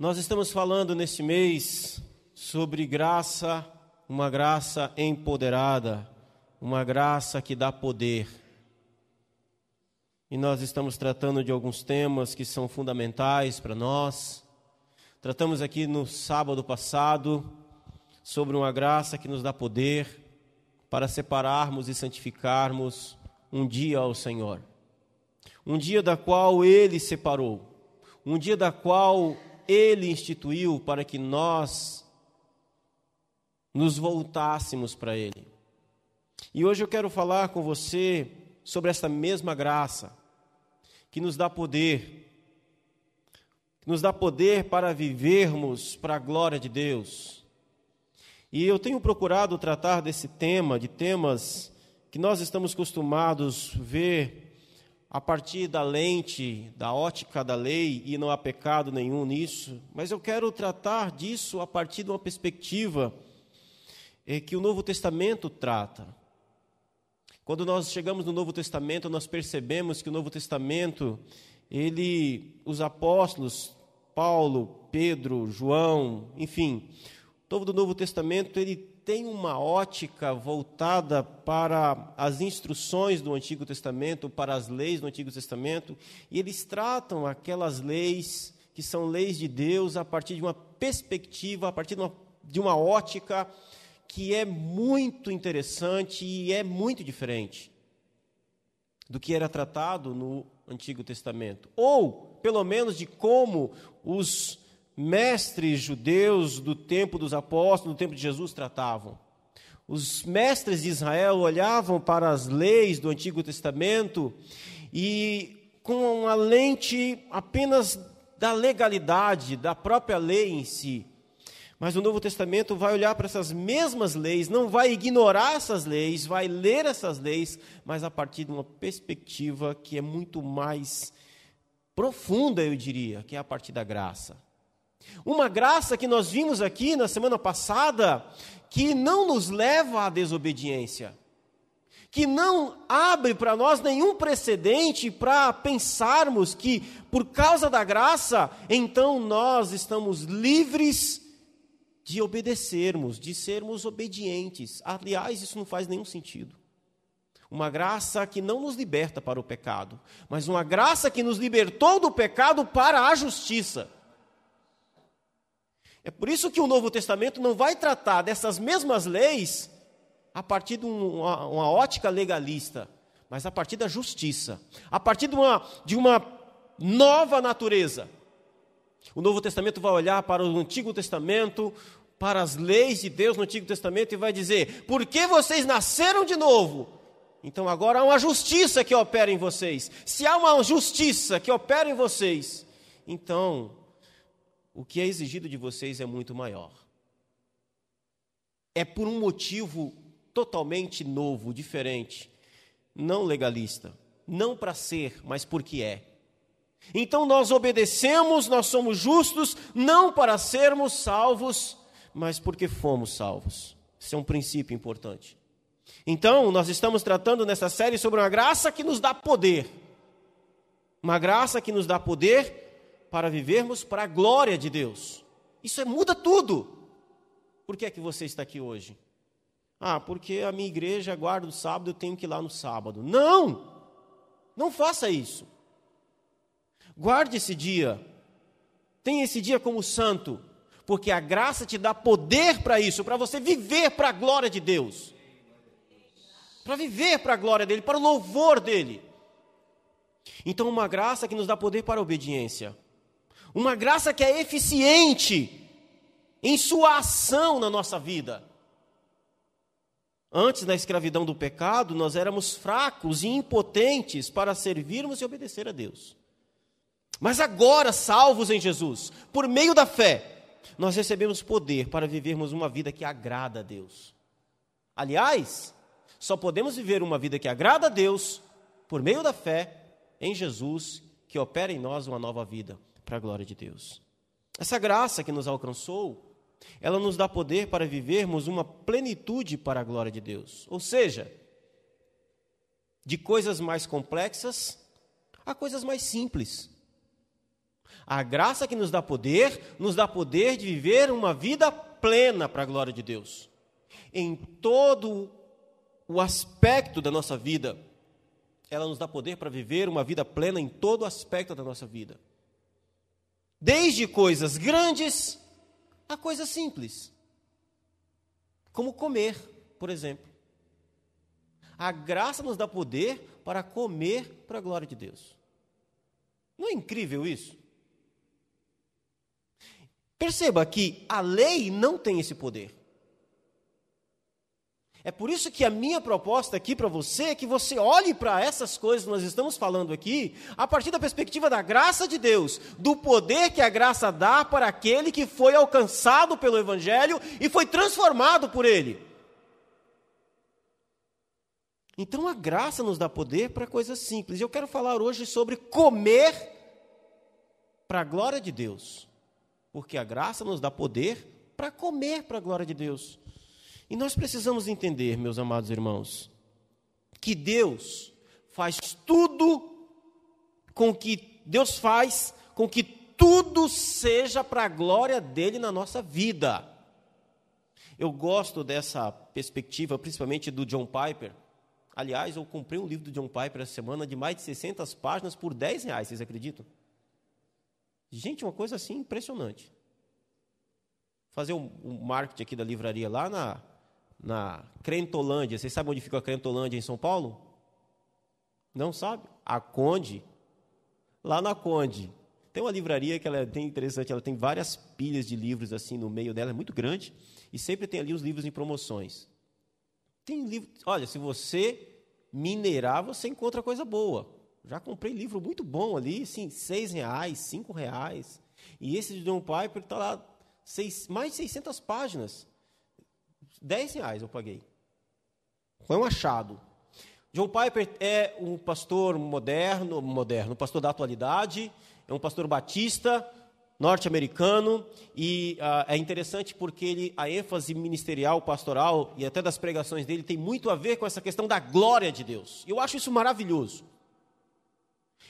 Nós estamos falando neste mês sobre graça, uma graça empoderada, uma graça que dá poder. E nós estamos tratando de alguns temas que são fundamentais para nós. Tratamos aqui no sábado passado sobre uma graça que nos dá poder para separarmos e santificarmos um dia ao Senhor. Um dia da qual ele separou, um dia da qual ele instituiu para que nós nos voltássemos para Ele. E hoje eu quero falar com você sobre essa mesma graça que nos dá poder, que nos dá poder para vivermos para a glória de Deus. E eu tenho procurado tratar desse tema, de temas que nós estamos acostumados ver a partir da lente, da ótica da lei, e não há pecado nenhum nisso, mas eu quero tratar disso a partir de uma perspectiva é, que o Novo Testamento trata. Quando nós chegamos no Novo Testamento, nós percebemos que o Novo Testamento, ele, os apóstolos, Paulo, Pedro, João, enfim, todo o Novo Testamento, ele tem uma ótica voltada para as instruções do Antigo Testamento, para as leis do Antigo Testamento, e eles tratam aquelas leis que são leis de Deus a partir de uma perspectiva, a partir de uma, de uma ótica que é muito interessante e é muito diferente do que era tratado no Antigo Testamento, ou pelo menos de como os mestres judeus do tempo dos apóstolos, do tempo de Jesus, tratavam. Os mestres de Israel olhavam para as leis do Antigo Testamento e, com uma lente apenas da legalidade, da própria lei em si. Mas o Novo Testamento vai olhar para essas mesmas leis, não vai ignorar essas leis, vai ler essas leis, mas a partir de uma perspectiva que é muito mais profunda, eu diria, que é a partir da graça. Uma graça que nós vimos aqui na semana passada, que não nos leva à desobediência, que não abre para nós nenhum precedente para pensarmos que, por causa da graça, então nós estamos livres de obedecermos, de sermos obedientes. Aliás, isso não faz nenhum sentido. Uma graça que não nos liberta para o pecado, mas uma graça que nos libertou do pecado para a justiça. É por isso que o Novo Testamento não vai tratar dessas mesmas leis a partir de uma, uma ótica legalista, mas a partir da justiça, a partir de uma, de uma nova natureza. O Novo Testamento vai olhar para o Antigo Testamento, para as leis de Deus no Antigo Testamento e vai dizer: por que vocês nasceram de novo? Então agora há uma justiça que opera em vocês. Se há uma justiça que opera em vocês, então o que é exigido de vocês é muito maior. É por um motivo totalmente novo, diferente, não legalista, não para ser, mas porque é. Então nós obedecemos, nós somos justos, não para sermos salvos, mas porque fomos salvos. Esse é um princípio importante. Então, nós estamos tratando nessa série sobre uma graça que nos dá poder. Uma graça que nos dá poder para vivermos para a glória de Deus. Isso é, muda tudo. Por que é que você está aqui hoje? Ah, porque a minha igreja guarda o sábado, eu tenho que ir lá no sábado. Não! Não faça isso. Guarde esse dia. Tenha esse dia como santo, porque a graça te dá poder para isso, para você viver para a glória de Deus. Para viver para a glória dele, para o louvor dele. Então, uma graça que nos dá poder para a obediência. Uma graça que é eficiente em sua ação na nossa vida. Antes da escravidão do pecado, nós éramos fracos e impotentes para servirmos e obedecer a Deus. Mas agora, salvos em Jesus, por meio da fé, nós recebemos poder para vivermos uma vida que agrada a Deus. Aliás, só podemos viver uma vida que agrada a Deus por meio da fé em Jesus, que opera em nós uma nova vida para a glória de Deus. Essa graça que nos alcançou, ela nos dá poder para vivermos uma plenitude para a glória de Deus. Ou seja, de coisas mais complexas a coisas mais simples. A graça que nos dá poder, nos dá poder de viver uma vida plena para a glória de Deus. Em todo o aspecto da nossa vida, ela nos dá poder para viver uma vida plena em todo aspecto da nossa vida. Desde coisas grandes a coisas simples. Como comer, por exemplo. A graça nos dá poder para comer para a glória de Deus. Não é incrível isso? Perceba que a lei não tem esse poder. É por isso que a minha proposta aqui para você é que você olhe para essas coisas que nós estamos falando aqui, a partir da perspectiva da graça de Deus, do poder que a graça dá para aquele que foi alcançado pelo Evangelho e foi transformado por ele. Então a graça nos dá poder para coisas simples. Eu quero falar hoje sobre comer para a glória de Deus porque a graça nos dá poder para comer para a glória de Deus. E nós precisamos entender, meus amados irmãos, que Deus faz tudo com que Deus faz com que tudo seja para a glória dele na nossa vida. Eu gosto dessa perspectiva, principalmente do John Piper. Aliás, eu comprei um livro do John Piper essa semana de mais de 600 páginas por 10 reais, vocês acreditam? Gente, uma coisa assim impressionante. Fazer um, um marketing aqui da livraria lá na, na Crentolândia. Vocês sabem onde fica a Crentolândia em São Paulo? Não sabe? A Conde. Lá na Conde. Tem uma livraria que ela é bem interessante, ela tem várias pilhas de livros assim no meio dela, é muito grande, e sempre tem ali os livros em promoções. Tem livro, olha, se você minerar, você encontra coisa boa. Já comprei livro muito bom ali, assim, seis reais, cinco reais. E esse de John Piper está lá, seis, mais de 600 páginas. Dez reais eu paguei. Foi um achado. John Piper é um pastor moderno, moderno, um pastor da atualidade, é um pastor batista, norte-americano, e uh, é interessante porque ele, a ênfase ministerial, pastoral e até das pregações dele tem muito a ver com essa questão da glória de Deus. Eu acho isso maravilhoso.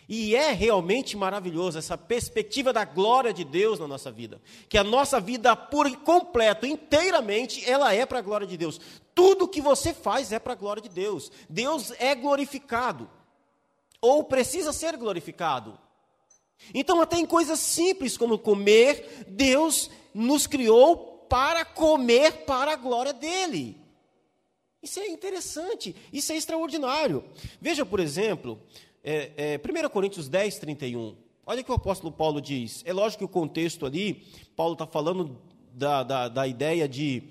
E é realmente maravilhoso essa perspectiva da glória de Deus na nossa vida. Que a nossa vida por completo, inteiramente, ela é para a glória de Deus. Tudo que você faz é para a glória de Deus. Deus é glorificado. Ou precisa ser glorificado. Então, até em coisas simples como comer, Deus nos criou para comer para a glória dele. Isso é interessante, isso é extraordinário. Veja, por exemplo, é, é, 1 Coríntios 10, 31. Olha o que o apóstolo Paulo diz. É lógico que o contexto ali, Paulo está falando da, da, da, ideia de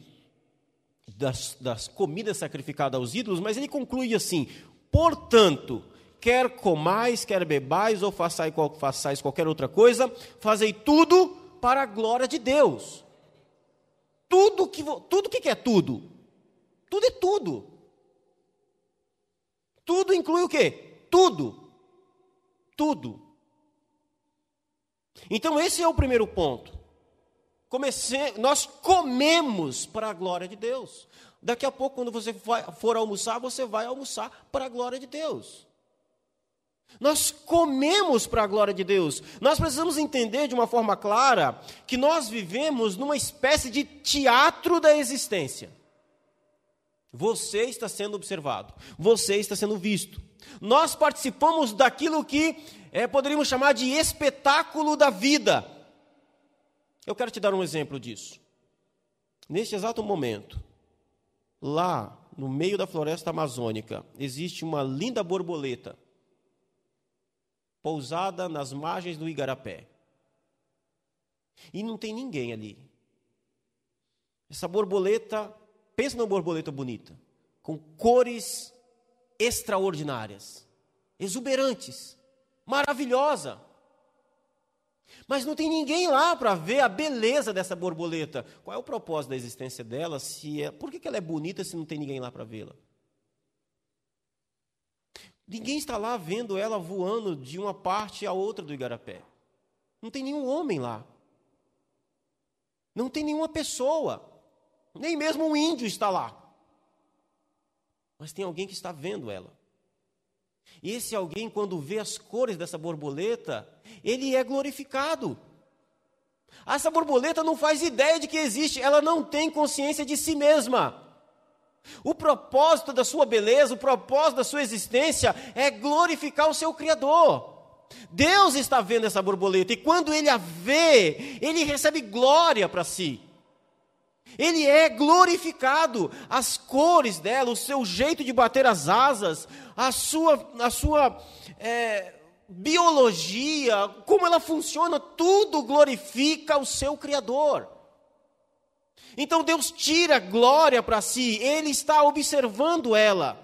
das, das comidas sacrificadas aos ídolos, mas ele conclui assim: portanto, quer comais, quer bebais ou façais, façais qualquer outra coisa, fazei tudo para a glória de Deus. Tudo que tudo que é tudo? Tudo é tudo. Tudo inclui o quê? Tudo tudo. Então, esse é o primeiro ponto. Comece... Nós comemos para a glória de Deus. Daqui a pouco, quando você for almoçar, você vai almoçar para a glória de Deus. Nós comemos para a glória de Deus. Nós precisamos entender de uma forma clara que nós vivemos numa espécie de teatro da existência. Você está sendo observado, você está sendo visto. Nós participamos daquilo que é, poderíamos chamar de espetáculo da vida. Eu quero te dar um exemplo disso. Neste exato momento, lá no meio da floresta amazônica, existe uma linda borboleta pousada nas margens do Igarapé. E não tem ninguém ali. Essa borboleta, pensa numa borboleta bonita, com cores extraordinárias, exuberantes, maravilhosa. Mas não tem ninguém lá para ver a beleza dessa borboleta. Qual é o propósito da existência dela? Se é, por que, que ela é bonita se não tem ninguém lá para vê-la? Ninguém está lá vendo ela voando de uma parte à outra do igarapé. Não tem nenhum homem lá. Não tem nenhuma pessoa. Nem mesmo um índio está lá mas tem alguém que está vendo ela. E esse alguém, quando vê as cores dessa borboleta, ele é glorificado. Essa borboleta não faz ideia de que existe, ela não tem consciência de si mesma. O propósito da sua beleza, o propósito da sua existência é glorificar o seu Criador. Deus está vendo essa borboleta e quando ele a vê, ele recebe glória para si. Ele é glorificado, as cores dela, o seu jeito de bater as asas, a sua, a sua é, biologia, como ela funciona, tudo glorifica o seu Criador. Então Deus tira glória para si, Ele está observando ela.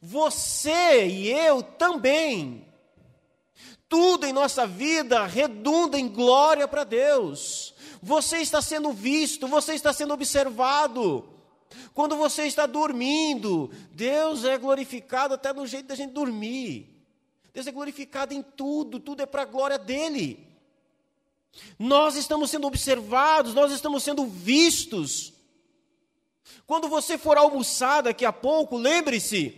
Você e eu também. Tudo em nossa vida redunda em glória para Deus. Você está sendo visto, você está sendo observado. Quando você está dormindo, Deus é glorificado até no jeito da gente dormir. Deus é glorificado em tudo, tudo é para a glória dele. Nós estamos sendo observados, nós estamos sendo vistos. Quando você for almoçar daqui a pouco, lembre-se,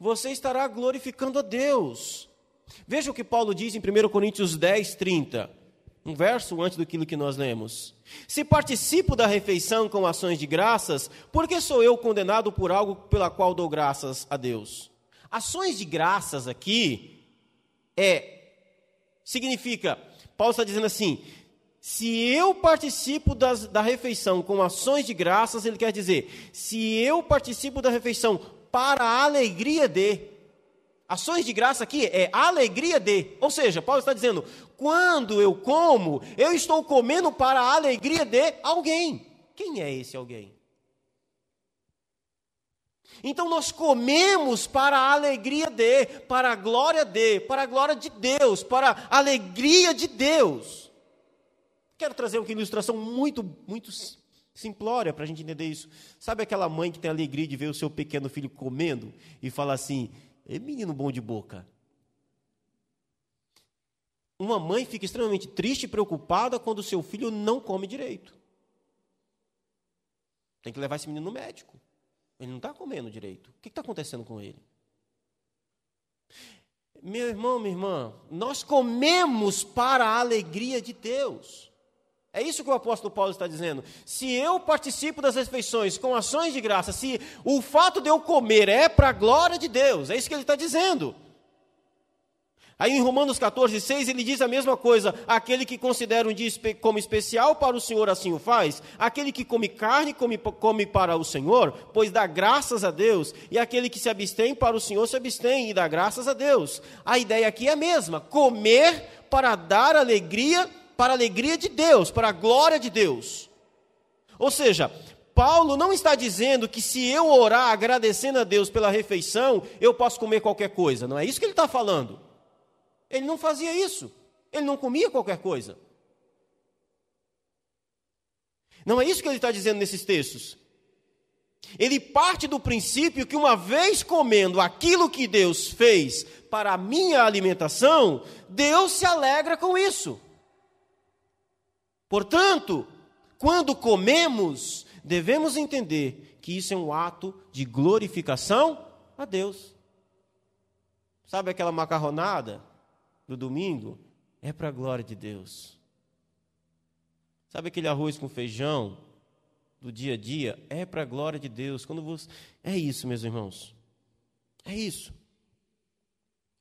você estará glorificando a Deus. Veja o que Paulo diz em 1 Coríntios 10, 30, um verso antes daquilo que nós lemos. Se participo da refeição com ações de graças, por que sou eu condenado por algo pela qual dou graças a Deus? Ações de graças aqui é significa, Paulo está dizendo assim: se eu participo das, da refeição com ações de graças, ele quer dizer, se eu participo da refeição para a alegria de. Ações de graça aqui é alegria de. Ou seja, Paulo está dizendo, quando eu como, eu estou comendo para a alegria de alguém. Quem é esse alguém? Então nós comemos para a alegria de, para a glória de, para a glória de Deus, para a alegria de Deus. Quero trazer uma ilustração muito, muito simplória para a gente entender isso. Sabe aquela mãe que tem alegria de ver o seu pequeno filho comendo e fala assim: menino bom de boca. Uma mãe fica extremamente triste e preocupada quando seu filho não come direito. Tem que levar esse menino no médico. Ele não está comendo direito. O que está acontecendo com ele? Meu irmão, minha irmã, nós comemos para a alegria de Deus. É isso que o apóstolo Paulo está dizendo. Se eu participo das refeições com ações de graça, se o fato de eu comer é para a glória de Deus, é isso que ele está dizendo. Aí em Romanos 14, 6, ele diz a mesma coisa: aquele que considera um dia como especial para o Senhor, assim o faz. Aquele que come carne, come, come para o Senhor, pois dá graças a Deus. E aquele que se abstém para o Senhor, se abstém e dá graças a Deus. A ideia aqui é a mesma: comer para dar alegria, para a alegria de Deus, para a glória de Deus. Ou seja, Paulo não está dizendo que se eu orar agradecendo a Deus pela refeição, eu posso comer qualquer coisa. Não é isso que ele está falando. Ele não fazia isso. Ele não comia qualquer coisa. Não é isso que ele está dizendo nesses textos. Ele parte do princípio que, uma vez comendo aquilo que Deus fez para a minha alimentação, Deus se alegra com isso. Portanto, quando comemos, devemos entender que isso é um ato de glorificação a Deus. Sabe aquela macarronada? Do domingo é para a glória de Deus. Sabe aquele arroz com feijão do dia a dia? É para a glória de Deus. Quando você... É isso, meus irmãos. É isso.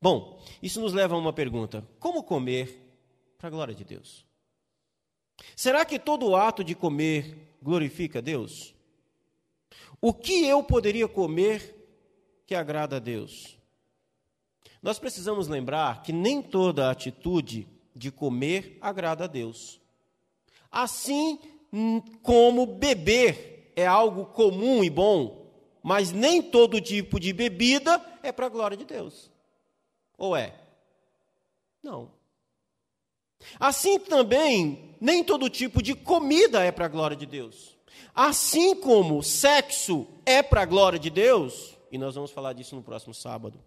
Bom, isso nos leva a uma pergunta: como comer para a glória de Deus? Será que todo ato de comer glorifica a Deus? O que eu poderia comer que agrada a Deus? Nós precisamos lembrar que nem toda atitude de comer agrada a Deus. Assim como beber é algo comum e bom, mas nem todo tipo de bebida é para a glória de Deus. Ou é? Não. Assim também, nem todo tipo de comida é para a glória de Deus. Assim como sexo é para a glória de Deus, e nós vamos falar disso no próximo sábado.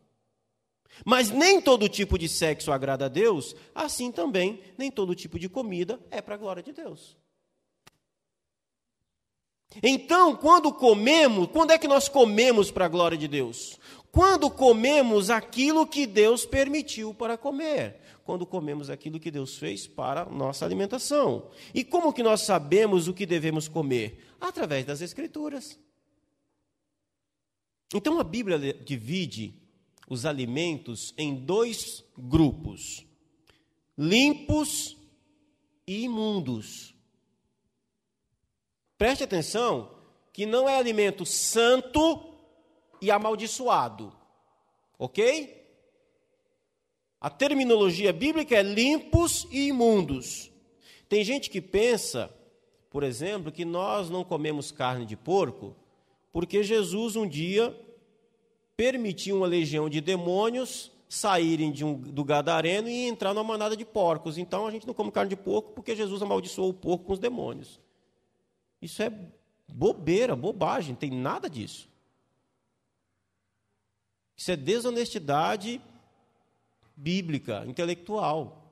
Mas nem todo tipo de sexo agrada a Deus, assim também nem todo tipo de comida é para a glória de Deus. Então, quando comemos, quando é que nós comemos para a glória de Deus? quando comemos aquilo que Deus permitiu para comer, quando comemos aquilo que Deus fez para nossa alimentação. E como que nós sabemos o que devemos comer? Através das Escrituras. Então a Bíblia divide os alimentos em dois grupos: limpos e imundos. Preste atenção que não é alimento santo e amaldiçoado. Ok? A terminologia bíblica é limpos e imundos. Tem gente que pensa, por exemplo, que nós não comemos carne de porco porque Jesus um dia permitiu uma legião de demônios saírem de um, do gadareno e entrar numa manada de porcos. Então a gente não come carne de porco porque Jesus amaldiçoou o porco com os demônios. Isso é bobeira, bobagem, não tem nada disso. Isso é desonestidade bíblica, intelectual.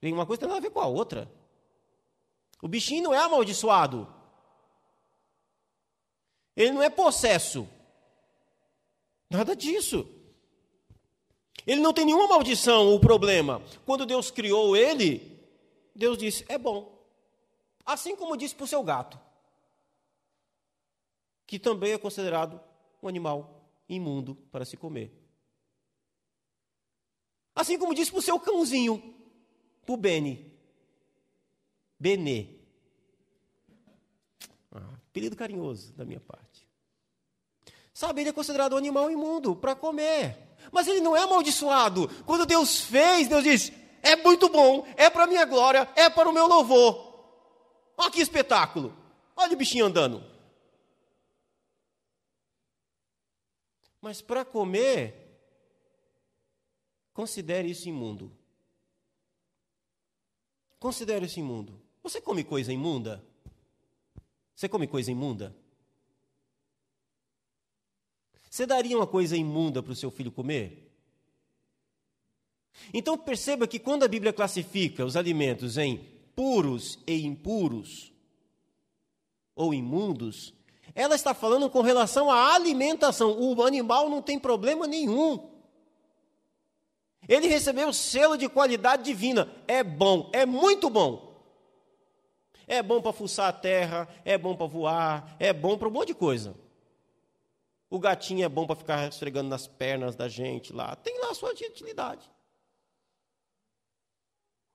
Tem uma coisa tem nada a ver com a outra. O bichinho não é amaldiçoado. Ele não é possesso. Nada disso. Ele não tem nenhuma maldição ou problema. Quando Deus criou ele, Deus disse: é bom. Assim como disse para o seu gato, que também é considerado um animal imundo para se comer. Assim como disse para o seu cãozinho, para o Beni. Benê. Ah, apelido carinhoso da minha parte. Sabe, ele é considerado um animal imundo para comer. Mas ele não é amaldiçoado. Quando Deus fez, Deus disse: é muito bom, é para minha glória, é para o meu louvor. Olha que espetáculo. Olha o bichinho andando. Mas para comer, considere isso imundo. Considere isso imundo. Você come coisa imunda? Você come coisa imunda? Você daria uma coisa imunda para o seu filho comer? Então perceba que quando a Bíblia classifica os alimentos em puros e impuros, ou imundos, ela está falando com relação à alimentação. O animal não tem problema nenhum. Ele recebeu o selo de qualidade divina. É bom, é muito bom. É bom para fuçar a terra, é bom para voar, é bom para um monte de coisa. O gatinho é bom para ficar esfregando nas pernas da gente lá. Tem lá a sua utilidade.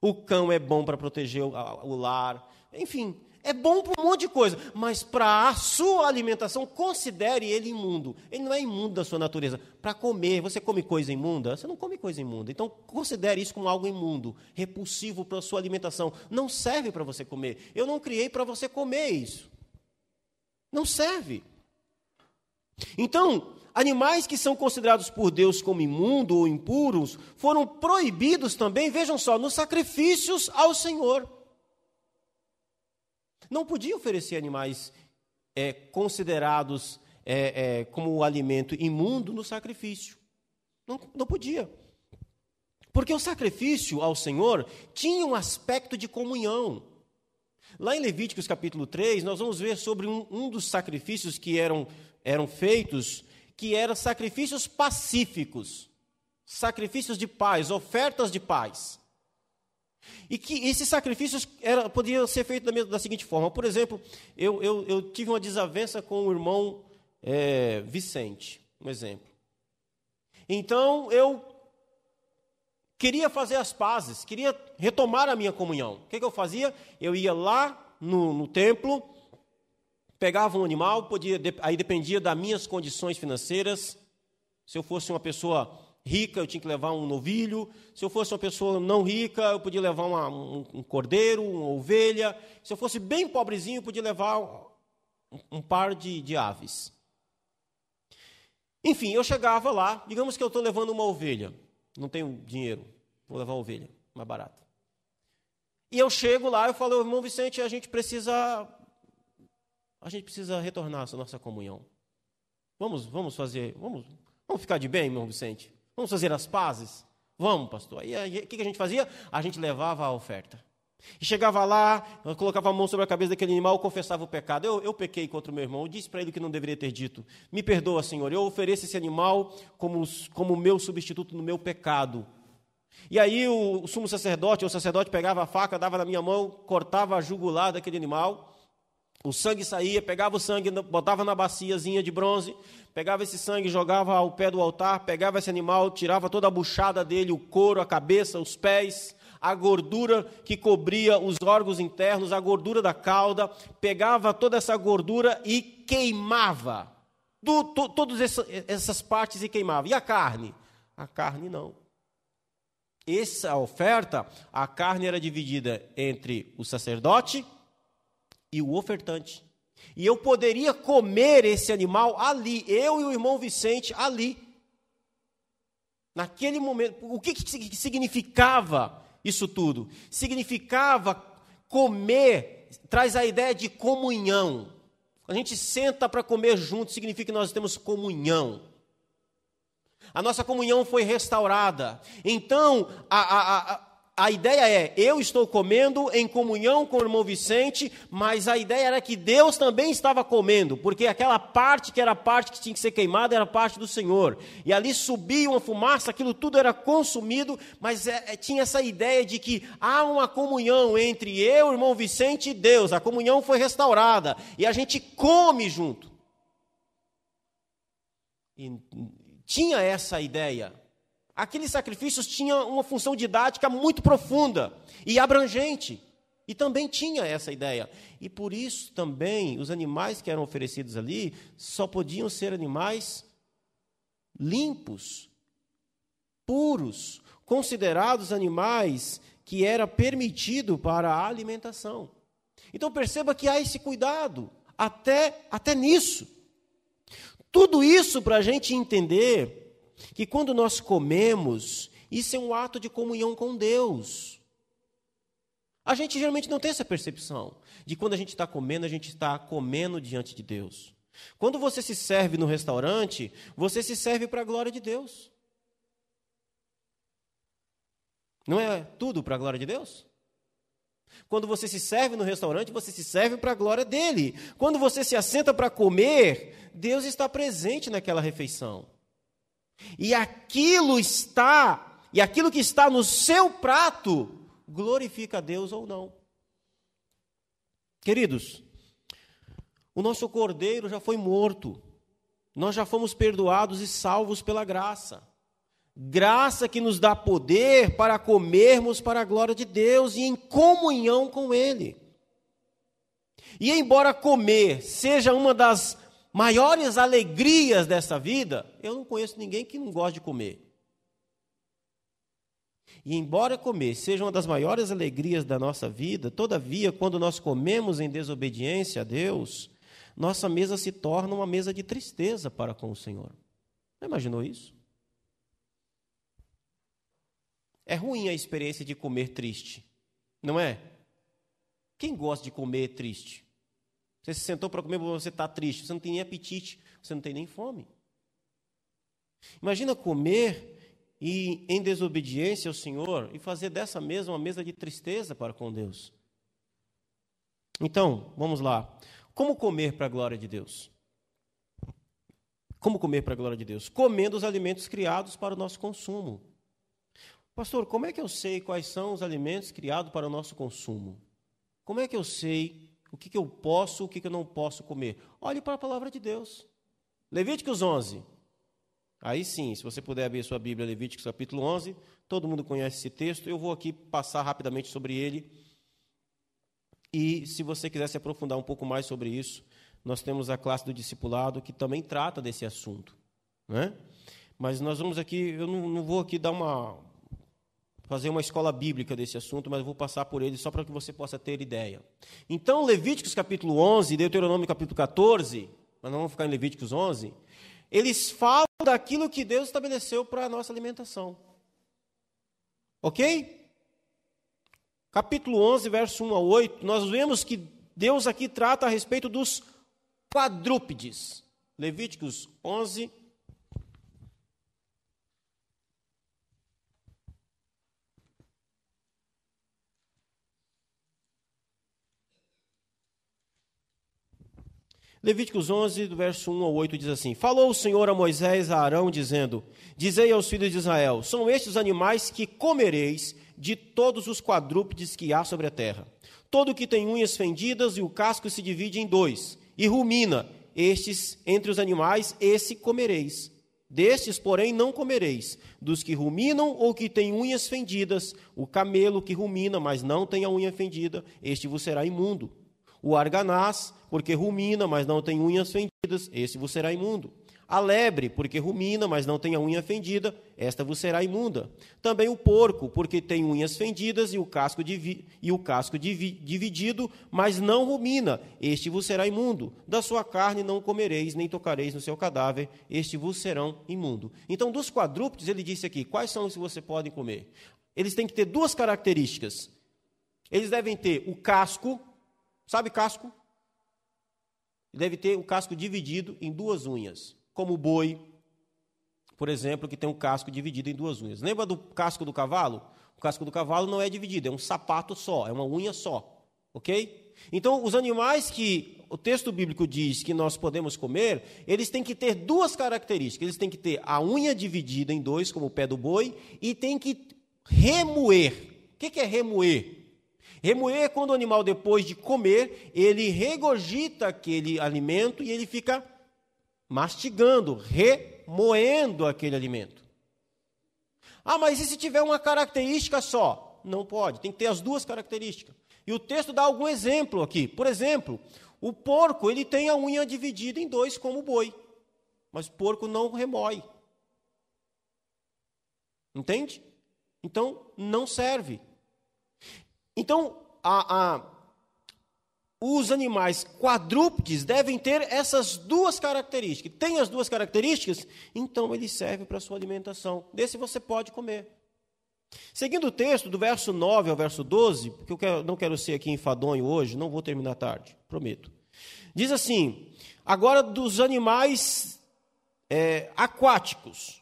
O cão é bom para proteger o, o lar. Enfim, é bom para um monte de coisa, mas para a sua alimentação, considere ele imundo. Ele não é imundo da sua natureza. Para comer, você come coisa imunda? Você não come coisa imunda. Então, considere isso como algo imundo, repulsivo para a sua alimentação. Não serve para você comer. Eu não criei para você comer isso. Não serve. Então, animais que são considerados por Deus como imundos ou impuros foram proibidos também, vejam só, nos sacrifícios ao Senhor. Não podia oferecer animais é, considerados é, é, como alimento imundo no sacrifício. Não, não podia. Porque o sacrifício ao Senhor tinha um aspecto de comunhão. Lá em Levíticos capítulo 3, nós vamos ver sobre um, um dos sacrifícios que eram, eram feitos, que eram sacrifícios pacíficos, sacrifícios de paz, ofertas de paz. E que esses sacrifícios era, podiam ser feitos da, da seguinte forma. Por exemplo, eu, eu, eu, tive uma desavença com o irmão é, Vicente, um exemplo. Então, eu queria fazer as pazes, queria retomar a minha comunhão. O que, que eu fazia? Eu ia lá no, no templo, pegava um animal, podia, aí dependia das minhas condições financeiras. Se eu fosse uma pessoa rica, eu tinha que levar um novilho. Se eu fosse uma pessoa não rica, eu podia levar uma, um, um, cordeiro, uma ovelha. Se eu fosse bem pobrezinho, eu podia levar um, um par de, de aves. Enfim, eu chegava lá, digamos que eu estou levando uma ovelha. Não tenho dinheiro, vou levar uma ovelha, mais barato. E eu chego lá, eu falo, irmão Vicente, a gente precisa a gente precisa retornar à nossa comunhão. Vamos, vamos fazer, vamos, vamos ficar de bem, irmão Vicente. Vamos fazer as pazes? Vamos, pastor. Aí o que a gente fazia? A gente levava a oferta. E chegava lá, colocava a mão sobre a cabeça daquele animal, confessava o pecado. Eu, eu pequei contra o meu irmão, eu disse para ele que não deveria ter dito. Me perdoa, Senhor, eu ofereço esse animal como, como meu substituto no meu pecado. E aí o, o sumo sacerdote, o sacerdote pegava a faca, dava na minha mão, cortava a jugular daquele animal, o sangue saía, pegava o sangue, botava na baciazinha de bronze, pegava esse sangue, jogava ao pé do altar, pegava esse animal, tirava toda a buchada dele, o couro, a cabeça, os pés, a gordura que cobria os órgãos internos, a gordura da cauda, pegava toda essa gordura e queimava. todas essas partes e queimava. E a carne? A carne não. Essa oferta, a carne era dividida entre o sacerdote e o ofertante. E eu poderia comer esse animal ali, eu e o irmão Vicente ali. Naquele momento, o que, que significava isso tudo? Significava comer, traz a ideia de comunhão. A gente senta para comer junto, significa que nós temos comunhão. A nossa comunhão foi restaurada. Então, a, a, a, a ideia é: eu estou comendo em comunhão com o irmão Vicente, mas a ideia era que Deus também estava comendo, porque aquela parte que era a parte que tinha que ser queimada era a parte do Senhor. E ali subia uma fumaça, aquilo tudo era consumido, mas é, é, tinha essa ideia de que há uma comunhão entre eu, irmão Vicente e Deus. A comunhão foi restaurada e a gente come junto. E tinha essa ideia. Aqueles sacrifícios tinham uma função didática muito profunda e abrangente. E também tinha essa ideia. E por isso também os animais que eram oferecidos ali só podiam ser animais limpos, puros, considerados animais que era permitido para a alimentação. Então perceba que há esse cuidado, até, até nisso. Tudo isso para a gente entender que quando nós comemos, isso é um ato de comunhão com Deus. A gente geralmente não tem essa percepção de quando a gente está comendo, a gente está comendo diante de Deus. Quando você se serve no restaurante, você se serve para a glória de Deus. Não é tudo para a glória de Deus? Quando você se serve no restaurante, você se serve para a glória dele. Quando você se assenta para comer, Deus está presente naquela refeição. E aquilo está, e aquilo que está no seu prato, glorifica a Deus ou não. Queridos, o nosso cordeiro já foi morto. Nós já fomos perdoados e salvos pela graça graça que nos dá poder para comermos para a glória de Deus e em comunhão com Ele. E embora comer seja uma das maiores alegrias dessa vida, eu não conheço ninguém que não goste de comer. E embora comer seja uma das maiores alegrias da nossa vida, todavia, quando nós comemos em desobediência a Deus, nossa mesa se torna uma mesa de tristeza para com o Senhor. Já imaginou isso? É ruim a experiência de comer triste, não é? Quem gosta de comer triste? Você se sentou para comer, você está triste, você não tem nem apetite, você não tem nem fome. Imagina comer e em desobediência ao Senhor e fazer dessa mesa uma mesa de tristeza para com Deus. Então, vamos lá. Como comer para a glória de Deus? Como comer para a glória de Deus? Comendo os alimentos criados para o nosso consumo. Pastor, como é que eu sei quais são os alimentos criados para o nosso consumo? Como é que eu sei o que, que eu posso o que, que eu não posso comer? Olhe para a palavra de Deus. Levíticos 11. Aí sim, se você puder abrir sua Bíblia, Levíticos capítulo 11, todo mundo conhece esse texto, eu vou aqui passar rapidamente sobre ele. E se você quiser se aprofundar um pouco mais sobre isso, nós temos a classe do discipulado que também trata desse assunto. Né? Mas nós vamos aqui, eu não, não vou aqui dar uma, fazer uma escola bíblica desse assunto, mas vou passar por ele só para que você possa ter ideia. Então, Levíticos capítulo 11, Deuteronômio capítulo 14, mas não vamos ficar em Levíticos 11, eles falam daquilo que Deus estabeleceu para a nossa alimentação. Ok? Capítulo 11, verso 1 a 8, nós vemos que Deus aqui trata a respeito dos quadrúpedes. Levíticos 11, Levíticos 11, do verso 1 ao 8, diz assim: Falou o Senhor a Moisés a Arão, dizendo: Dizei aos filhos de Israel: São estes animais que comereis de todos os quadrúpedes que há sobre a terra. Todo que tem unhas fendidas e o casco se divide em dois, e rumina, estes entre os animais, esse comereis. Destes, porém, não comereis. Dos que ruminam ou que têm unhas fendidas, o camelo que rumina, mas não tem a unha fendida, este vos será imundo. O arganaz, porque rumina, mas não tem unhas fendidas, este vos será imundo. A lebre, porque rumina, mas não tem a unha fendida, esta vos será imunda. Também o porco, porque tem unhas fendidas e o casco, divi e o casco divi dividido, mas não rumina, este vos será imundo. Da sua carne não comereis, nem tocareis no seu cadáver, este vos serão imundo. Então, dos quadrúpedes, ele disse aqui: quais são os que você pode comer? Eles têm que ter duas características. Eles devem ter o casco, sabe casco? Deve ter o casco dividido em duas unhas como o boi, por exemplo, que tem um casco dividido em duas unhas. Lembra do casco do cavalo? O casco do cavalo não é dividido, é um sapato só, é uma unha só. Ok? Então, os animais que o texto bíblico diz que nós podemos comer, eles têm que ter duas características. Eles têm que ter a unha dividida em dois, como o pé do boi, e tem que remoer. O que é remoer? Remoer é quando o animal, depois de comer, ele regurgita aquele alimento e ele fica mastigando, remoendo aquele alimento. Ah, mas e se tiver uma característica só? Não pode, tem que ter as duas características. E o texto dá algum exemplo aqui. Por exemplo, o porco, ele tem a unha dividida em dois como o boi. Mas o porco não remoe. Entende? Então, não serve. Então, a, a, os animais quadrúpedes devem ter essas duas características. Tem as duas características? Então ele serve para a sua alimentação. Desse você pode comer. Seguindo o texto, do verso 9 ao verso 12, porque eu quero, não quero ser aqui enfadonho hoje, não vou terminar tarde, prometo. Diz assim: agora dos animais é, aquáticos.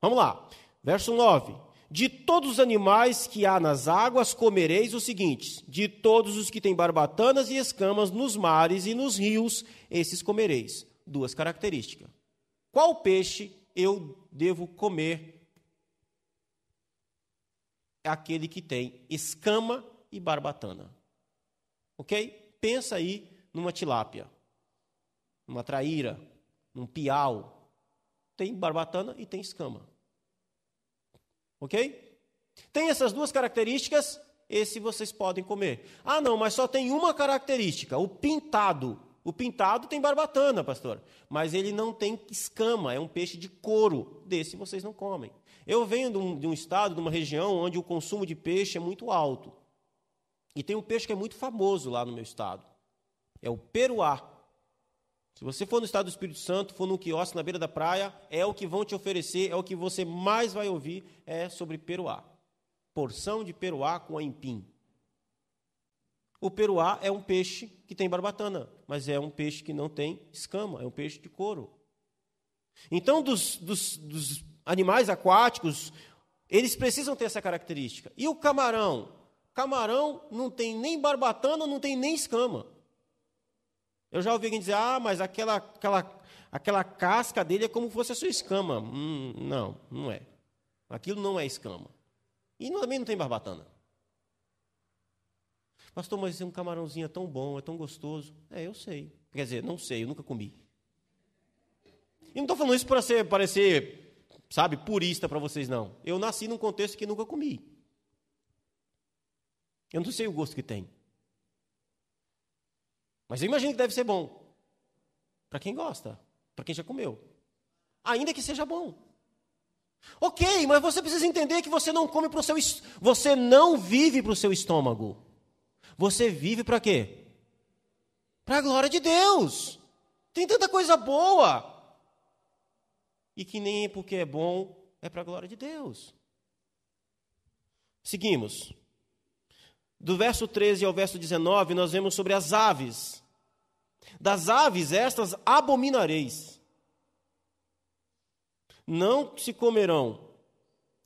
Vamos lá, verso 9. De todos os animais que há nas águas comereis os seguintes: de todos os que têm barbatanas e escamas nos mares e nos rios, esses comereis. Duas características. Qual peixe eu devo comer? É aquele que tem escama e barbatana. Ok? Pensa aí numa tilápia, numa traíra, num piau. Tem barbatana e tem escama. Ok? Tem essas duas características, esse vocês podem comer. Ah, não, mas só tem uma característica: o pintado. O pintado tem barbatana, pastor, mas ele não tem escama, é um peixe de couro. Desse vocês não comem. Eu venho de um, de um estado, de uma região onde o consumo de peixe é muito alto. E tem um peixe que é muito famoso lá no meu estado. É o peruá. Se você for no estado do Espírito Santo, for num quiosque na beira da praia, é o que vão te oferecer, é o que você mais vai ouvir, é sobre peruá. Porção de peruá com aipim. O peruá é um peixe que tem barbatana, mas é um peixe que não tem escama, é um peixe de couro. Então, dos, dos, dos animais aquáticos, eles precisam ter essa característica. E o camarão? Camarão não tem nem barbatana, não tem nem escama. Eu já ouvi alguém dizer, ah, mas aquela, aquela, aquela casca dele é como se fosse a sua escama. Hum, não, não é. Aquilo não é escama. E também não tem barbatana. Pastor, mas um camarãozinho é tão bom, é tão gostoso. É, eu sei. Quer dizer, não sei, eu nunca comi. E não estou falando isso para parecer, sabe, purista para vocês, não. Eu nasci num contexto que nunca comi. Eu não sei o gosto que tem. Mas eu imagino que deve ser bom. Para quem gosta, para quem já comeu. Ainda que seja bom. Ok, mas você precisa entender que você não come para o seu você não vive para o seu estômago. Você vive para quê? Para a glória de Deus. Tem tanta coisa boa. E que nem porque é bom é para a glória de Deus. Seguimos. Do verso 13 ao verso 19, nós vemos sobre as aves. Das aves estas abominareis. Não se comerão,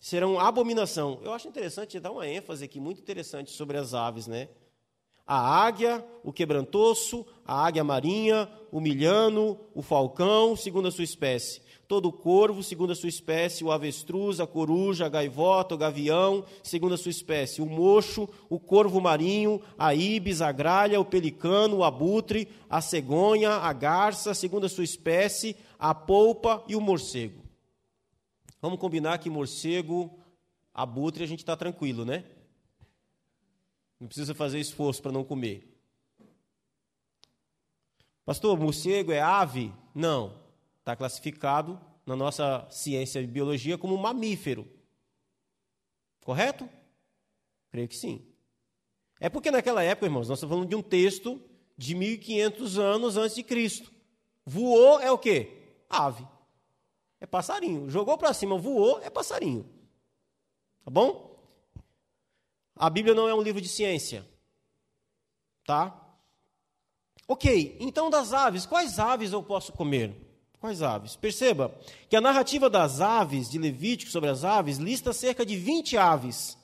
serão abominação. Eu acho interessante dar uma ênfase aqui muito interessante sobre as aves, né? A águia, o quebrantoço, a águia marinha, o milhano, o falcão, segundo a sua espécie. Todo corvo, segundo a sua espécie, o avestruz, a coruja, a gaivota, o gavião, segundo a sua espécie. O mocho, o corvo marinho, a ibis, a gralha, o pelicano, o abutre, a cegonha, a garça, segundo a sua espécie, a polpa e o morcego. Vamos combinar que morcego, abutre, a gente está tranquilo, né? Não precisa fazer esforço para não comer. Pastor, morcego é ave? Não. Está classificado na nossa ciência de biologia como mamífero. Correto? Creio que sim. É porque naquela época, irmãos, nós estamos falando de um texto de 1500 anos antes de Cristo. Voou é o quê? Ave. É passarinho. Jogou para cima, voou, é passarinho. Tá bom? A Bíblia não é um livro de ciência. Tá? Ok, então das aves, quais aves eu posso comer? Quais aves? Perceba que a narrativa das aves, de Levítico sobre as aves, lista cerca de 20 aves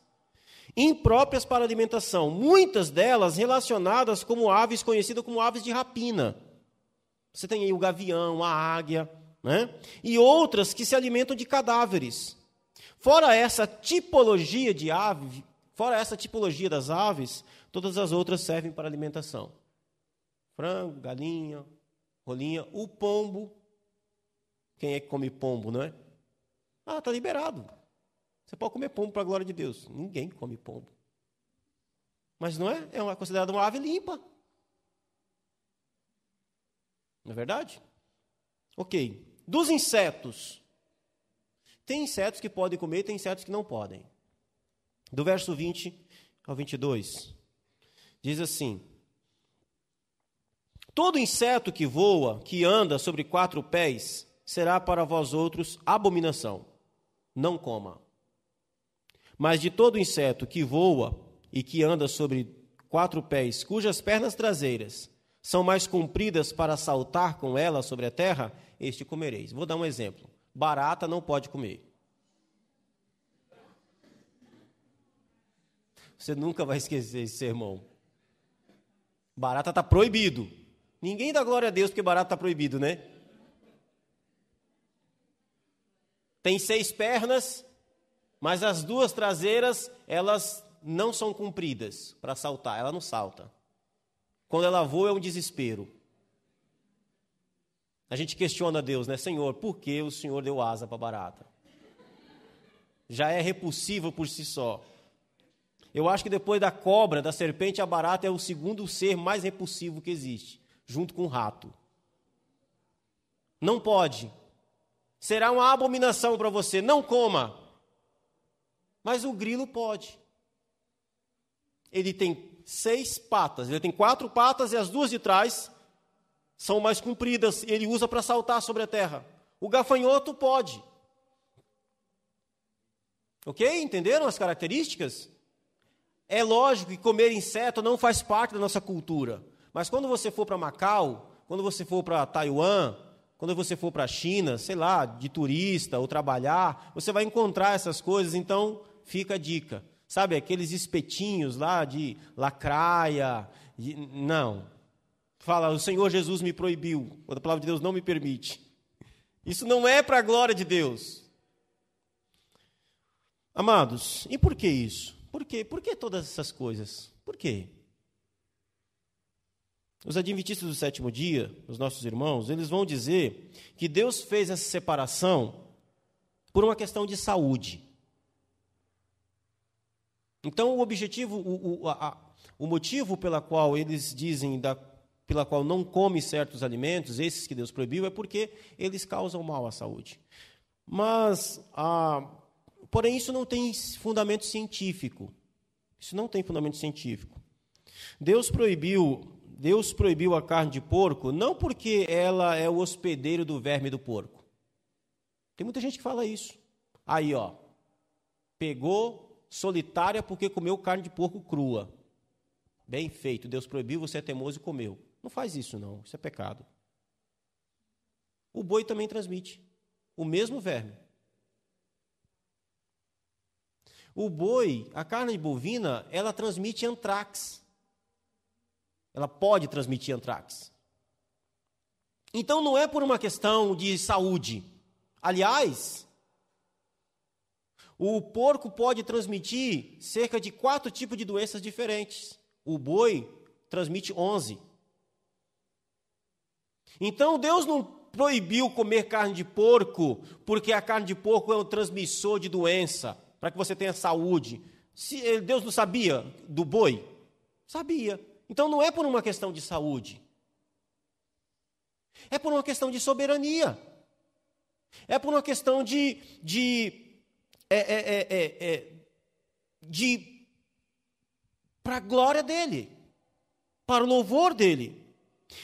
impróprias para alimentação, muitas delas relacionadas como aves conhecidas como aves de rapina. Você tem aí o gavião, a águia, né? e outras que se alimentam de cadáveres. Fora essa tipologia de ave, fora essa tipologia das aves, todas as outras servem para alimentação. Frango, galinha, rolinha, o pombo. Quem é que come pombo, não é? Ah, está liberado. Você pode comer pombo para a glória de Deus. Ninguém come pombo. Mas não é? É considerada uma ave limpa. Não é verdade? Ok. Dos insetos. Tem insetos que podem comer, tem insetos que não podem. Do verso 20 ao 22, diz assim: Todo inseto que voa, que anda sobre quatro pés, será para vós outros abominação. Não coma. Mas de todo inseto que voa e que anda sobre quatro pés, cujas pernas traseiras são mais compridas para saltar com ela sobre a terra, este comereis. Vou dar um exemplo. Barata não pode comer. Você nunca vai esquecer esse sermão. Barata está proibido. Ninguém dá glória a Deus porque barata está proibido, né? Tem seis pernas, mas as duas traseiras, elas não são compridas para saltar, ela não salta. Quando ela voa é um desespero. A gente questiona Deus, né? Senhor, por que o Senhor deu asa para barata? Já é repulsivo por si só. Eu acho que depois da cobra, da serpente, a barata é o segundo ser mais repulsivo que existe, junto com o rato. Não pode. Será uma abominação para você. Não coma. Mas o grilo pode. Ele tem seis patas. Ele tem quatro patas e as duas de trás são mais compridas, ele usa para saltar sobre a terra. O gafanhoto pode. Ok? Entenderam as características? É lógico que comer inseto não faz parte da nossa cultura. Mas quando você for para Macau, quando você for para Taiwan, quando você for para a China, sei lá, de turista ou trabalhar, você vai encontrar essas coisas. Então, fica a dica. Sabe, aqueles espetinhos lá de lacraia. De... Não, fala, o Senhor Jesus me proibiu, a palavra de Deus não me permite. Isso não é para a glória de Deus. Amados, e por que isso? Por quê? Por que todas essas coisas? Por quê? Os adventistas do sétimo dia, os nossos irmãos, eles vão dizer que Deus fez essa separação por uma questão de saúde. Então, o objetivo, o, o, a, o motivo pela qual eles dizem da pela qual não come certos alimentos, esses que Deus proibiu, é porque eles causam mal à saúde. Mas, porém, isso não tem fundamento científico. Isso não tem fundamento científico. Deus proibiu, Deus proibiu a carne de porco não porque ela é o hospedeiro do verme do porco. Tem muita gente que fala isso. Aí, ó, pegou solitária porque comeu carne de porco crua. Bem feito, Deus proibiu, você é teimoso e comeu. Não faz isso, não. Isso é pecado. O boi também transmite o mesmo verme. O boi, a carne bovina, ela transmite antrax. Ela pode transmitir antrax. Então não é por uma questão de saúde. Aliás, o porco pode transmitir cerca de quatro tipos de doenças diferentes. O boi transmite onze. Então Deus não proibiu comer carne de porco porque a carne de porco é um transmissor de doença, para que você tenha saúde. Se Deus não sabia do boi? Sabia. Então não é por uma questão de saúde. É por uma questão de soberania. É por uma questão de, de, é, é, é, é de para a glória dele, para o louvor dele.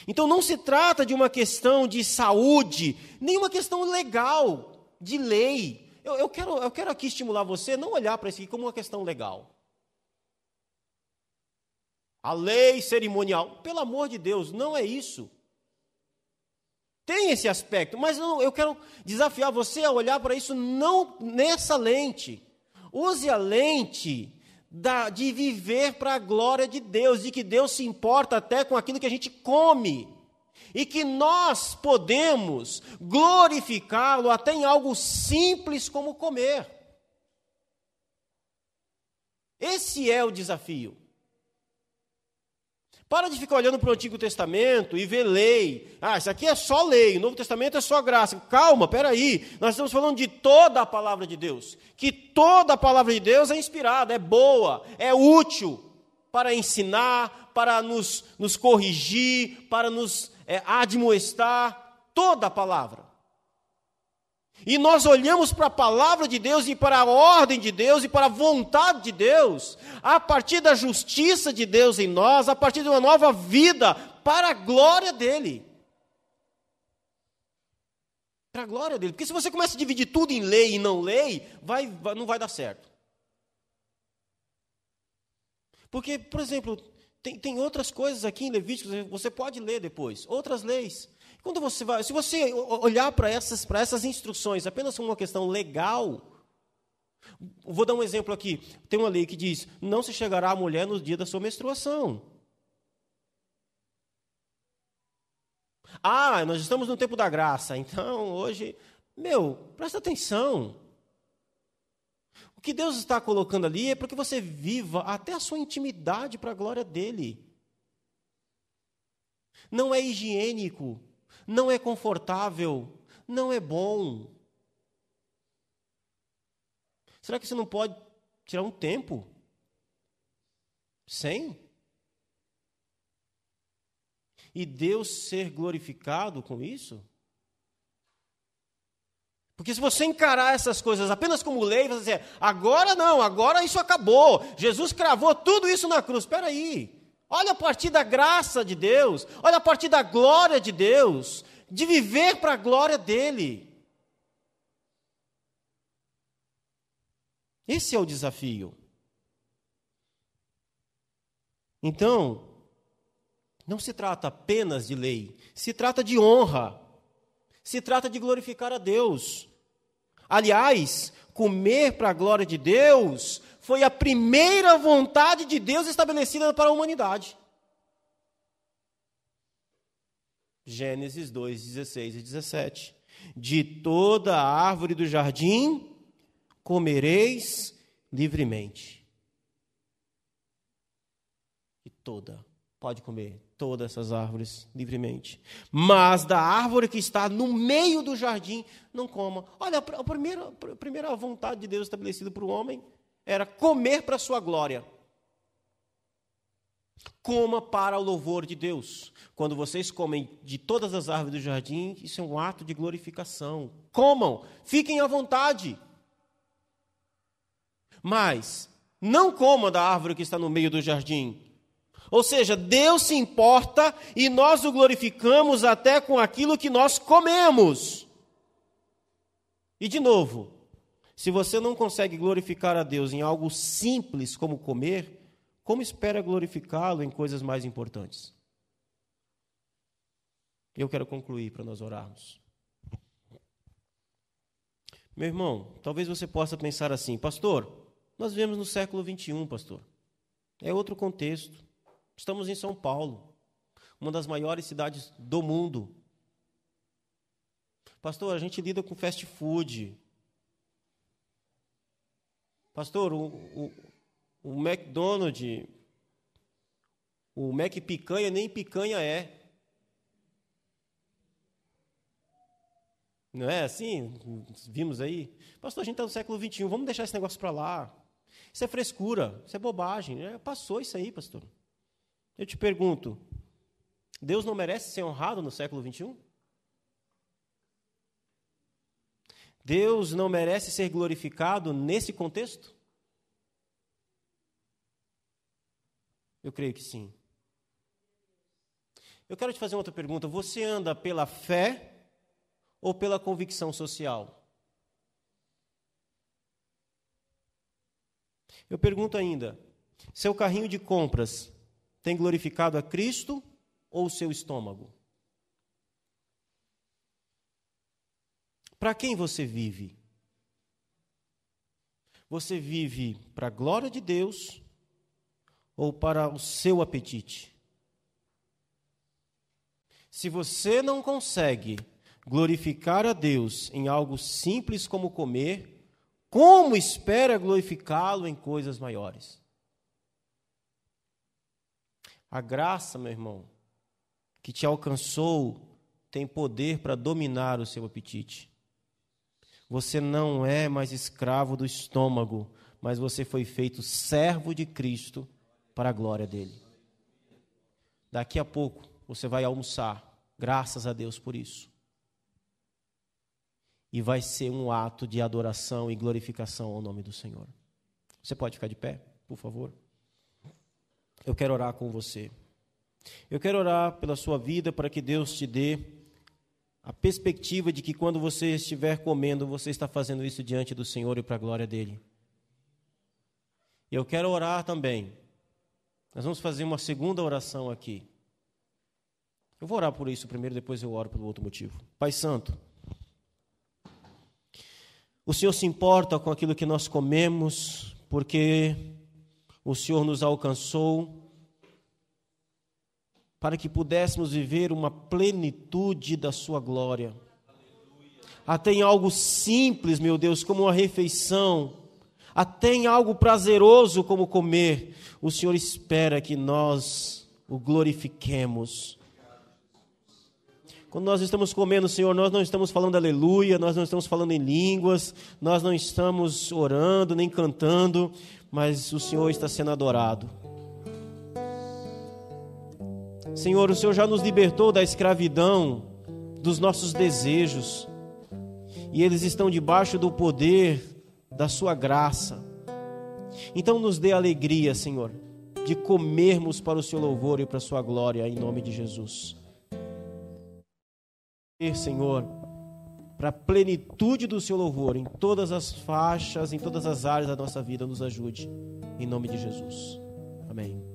Então não se trata de uma questão de saúde, nem uma questão legal, de lei. Eu, eu quero, eu quero aqui estimular você a não olhar para isso aqui como uma questão legal. A lei cerimonial, pelo amor de Deus, não é isso. Tem esse aspecto, mas não, eu quero desafiar você a olhar para isso não nessa lente. Use a lente da, de viver para a glória de Deus, de que Deus se importa até com aquilo que a gente come. E que nós podemos glorificá-lo até em algo simples como comer. Esse é o desafio. Para de ficar olhando para o Antigo Testamento e ver lei. Ah, isso aqui é só lei, o Novo Testamento é só graça. Calma, peraí. Nós estamos falando de toda a palavra de Deus. Que toda a palavra de Deus é inspirada, é boa, é útil para ensinar, para nos, nos corrigir, para nos é, admoestar. Toda a palavra. E nós olhamos para a palavra de Deus e para a ordem de Deus e para a vontade de Deus, a partir da justiça de Deus em nós, a partir de uma nova vida, para a glória dEle. Para a glória dele. Porque se você começa a dividir tudo em lei e não lei, vai, vai, não vai dar certo. Porque, por exemplo, tem, tem outras coisas aqui em Levíticos, você pode ler depois, outras leis. Quando você vai, se você olhar para essas, para essas instruções apenas como uma questão legal, vou dar um exemplo aqui. Tem uma lei que diz: não se chegará a mulher no dia da sua menstruação. Ah, nós estamos no tempo da graça, então hoje, meu, presta atenção. O que Deus está colocando ali é para que você viva até a sua intimidade para a glória dele. Não é higiênico não é confortável, não é bom. Será que você não pode tirar um tempo? Sem? E Deus ser glorificado com isso? Porque se você encarar essas coisas apenas como lei, você dizer, agora não, agora isso acabou. Jesus cravou tudo isso na cruz. Espera aí. Olha a partir da graça de Deus, olha a partir da glória de Deus, de viver para a glória dele. Esse é o desafio. Então, não se trata apenas de lei, se trata de honra, se trata de glorificar a Deus. Aliás, comer para a glória de Deus foi a primeira vontade de Deus estabelecida para a humanidade. Gênesis 2, 16 e 17. De toda a árvore do jardim comereis livremente. E toda, pode comer todas essas árvores livremente. Mas da árvore que está no meio do jardim, não coma. Olha, a primeira, a primeira vontade de Deus estabelecida para o homem era comer para a sua glória. Coma para o louvor de Deus. Quando vocês comem de todas as árvores do jardim, isso é um ato de glorificação. Comam, fiquem à vontade. Mas não coma da árvore que está no meio do jardim. Ou seja, Deus se importa e nós o glorificamos até com aquilo que nós comemos. E de novo, se você não consegue glorificar a Deus em algo simples como comer, como espera glorificá-lo em coisas mais importantes? Eu quero concluir para nós orarmos. Meu irmão, talvez você possa pensar assim, pastor, nós vivemos no século 21, pastor. É outro contexto. Estamos em São Paulo. uma das maiores cidades do mundo. Pastor, a gente lida com fast food. Pastor, o, o, o McDonald's, o Mac picanha nem picanha é. Não é assim? Vimos aí? Pastor, a gente está no século XXI, vamos deixar esse negócio para lá. Isso é frescura, isso é bobagem. É, passou isso aí, pastor. Eu te pergunto: Deus não merece ser honrado no século XXI? Deus não merece ser glorificado nesse contexto? Eu creio que sim. Eu quero te fazer outra pergunta. Você anda pela fé ou pela convicção social? Eu pergunto ainda: seu carrinho de compras tem glorificado a Cristo ou o seu estômago? Para quem você vive? Você vive para a glória de Deus ou para o seu apetite? Se você não consegue glorificar a Deus em algo simples como comer, como espera glorificá-lo em coisas maiores? A graça, meu irmão, que te alcançou, tem poder para dominar o seu apetite. Você não é mais escravo do estômago, mas você foi feito servo de Cristo para a glória dele. Daqui a pouco você vai almoçar, graças a Deus por isso. E vai ser um ato de adoração e glorificação ao nome do Senhor. Você pode ficar de pé, por favor? Eu quero orar com você. Eu quero orar pela sua vida para que Deus te dê a perspectiva de que quando você estiver comendo, você está fazendo isso diante do Senhor e para a glória dele. Eu quero orar também. Nós vamos fazer uma segunda oração aqui. Eu vou orar por isso primeiro, depois eu oro pelo outro motivo. Pai Santo, o Senhor se importa com aquilo que nós comemos, porque o Senhor nos alcançou para que pudéssemos viver uma plenitude da Sua glória. Até em algo simples, meu Deus, como uma refeição, até em algo prazeroso como comer, o Senhor espera que nós o glorifiquemos. Quando nós estamos comendo, Senhor, nós não estamos falando aleluia, nós não estamos falando em línguas, nós não estamos orando nem cantando, mas o Senhor está sendo adorado. Senhor, o Senhor já nos libertou da escravidão dos nossos desejos, e eles estão debaixo do poder da Sua graça. Então, nos dê alegria, Senhor, de comermos para o Seu louvor e para a Sua glória, em nome de Jesus. Senhor, para a plenitude do Seu louvor, em todas as faixas, em todas as áreas da nossa vida, nos ajude, em nome de Jesus. Amém.